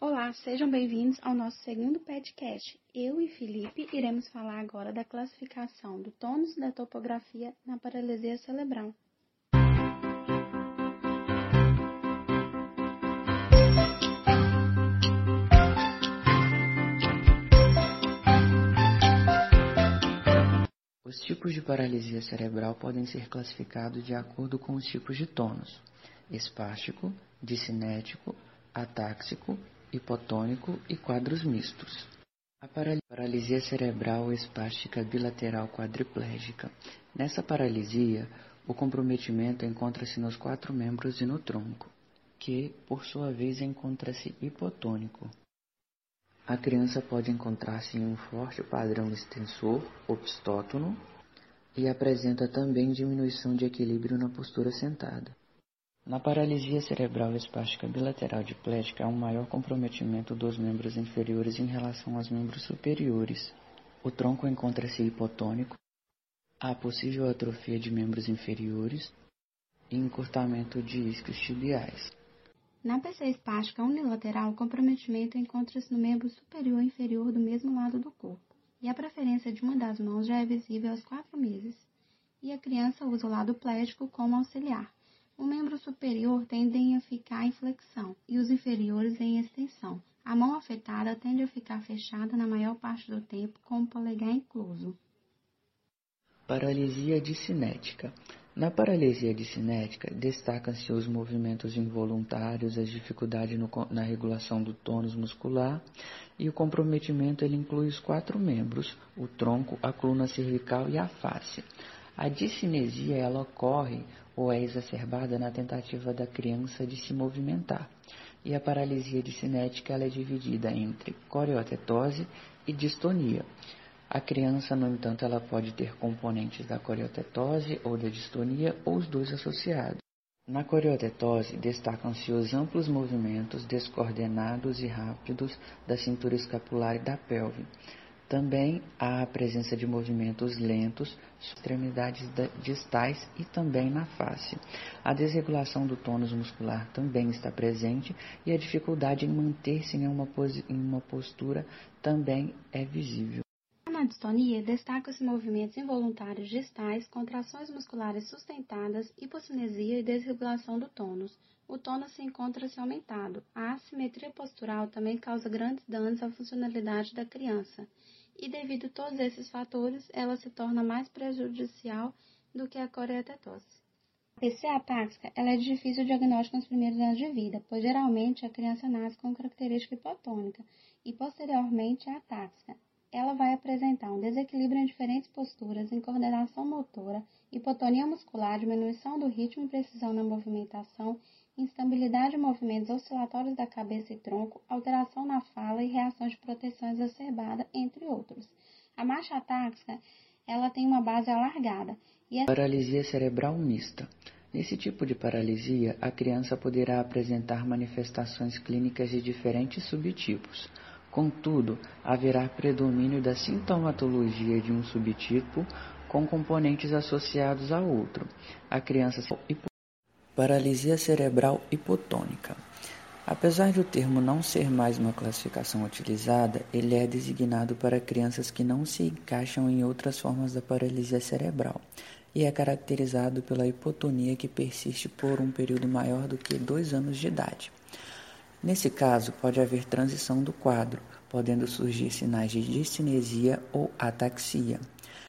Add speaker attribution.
Speaker 1: Olá, sejam bem-vindos ao nosso segundo podcast. Eu e Felipe iremos falar agora da classificação do tônus da topografia na paralisia cerebral.
Speaker 2: Os tipos de paralisia cerebral podem ser classificados de acordo com os tipos de tônus: espástico, discinético, atáxico, hipotônico e quadros mistos. A paralisia cerebral espástica bilateral quadriplégica. Nessa paralisia, o comprometimento encontra-se nos quatro membros e no tronco, que, por sua vez, encontra-se hipotônico. A criança pode encontrar-se em um forte padrão extensor, obstótono, e apresenta também diminuição de equilíbrio na postura sentada. Na paralisia cerebral espástica bilateral diplética, há um maior comprometimento dos membros inferiores em relação aos membros superiores. O tronco encontra-se hipotônico, há possível atrofia de membros inferiores e encurtamento de isquios tibiais.
Speaker 1: Na PC espástica unilateral, o comprometimento encontra-se no membro superior e inferior do mesmo lado do corpo, e a preferência de uma das mãos já é visível aos quatro meses, e a criança usa o lado plégico como auxiliar. O membro superior tende a ficar em flexão e os inferiores em extensão. A mão afetada tende a ficar fechada na maior parte do tempo com o polegar incluso.
Speaker 2: Paralisia discinética. Na paralisia discinética, destacam-se os movimentos involuntários, a dificuldade no, na regulação do tônus muscular e o comprometimento ele inclui os quatro membros, o tronco, a coluna cervical e a face. A discinesia ela ocorre ou é exacerbada na tentativa da criança de se movimentar. E a paralisia discinética ela é dividida entre coreotetose e distonia. A criança, no entanto, ela pode ter componentes da coreotetose ou da distonia ou os dois associados. Na coreotetose, destacam-se os amplos movimentos descoordenados e rápidos da cintura escapular e da pelve, também há a presença de movimentos lentos, extremidades distais e também na face. A desregulação do tônus muscular também está presente e a dificuldade em manter-se em, em uma postura também é visível.
Speaker 1: Na distonia, destacam-se movimentos involuntários distais, contrações musculares sustentadas, hipocinesia e desregulação do tônus. O tônus se encontra-se aumentado. A assimetria postural também causa grandes danos à funcionalidade da criança e devido a todos esses fatores, ela se torna mais prejudicial do que a coreotetose. A PC atáxica ela é de difícil diagnóstico nos primeiros anos de vida, pois geralmente a criança nasce com característica hipotônica e posteriormente a atáxica. Ela vai apresentar um desequilíbrio em diferentes posturas, em coordenação motora, hipotonia muscular, diminuição do ritmo e precisão na movimentação instabilidade de movimentos oscilatórios da cabeça e tronco, alteração na fala e reação de proteção exacerbada, entre outros. A marcha atáxica, ela tem uma base alargada.
Speaker 2: E a... Paralisia cerebral mista. Nesse tipo de paralisia, a criança poderá apresentar manifestações clínicas de diferentes subtipos. Contudo, haverá predomínio da sintomatologia de um subtipo com componentes associados a outro. A criança Paralisia cerebral hipotônica. Apesar de o termo não ser mais uma classificação utilizada, ele é designado para crianças que não se encaixam em outras formas da paralisia cerebral e é caracterizado pela hipotonia que persiste por um período maior do que dois anos de idade. Nesse caso, pode haver transição do quadro, podendo surgir sinais de discinesia ou ataxia.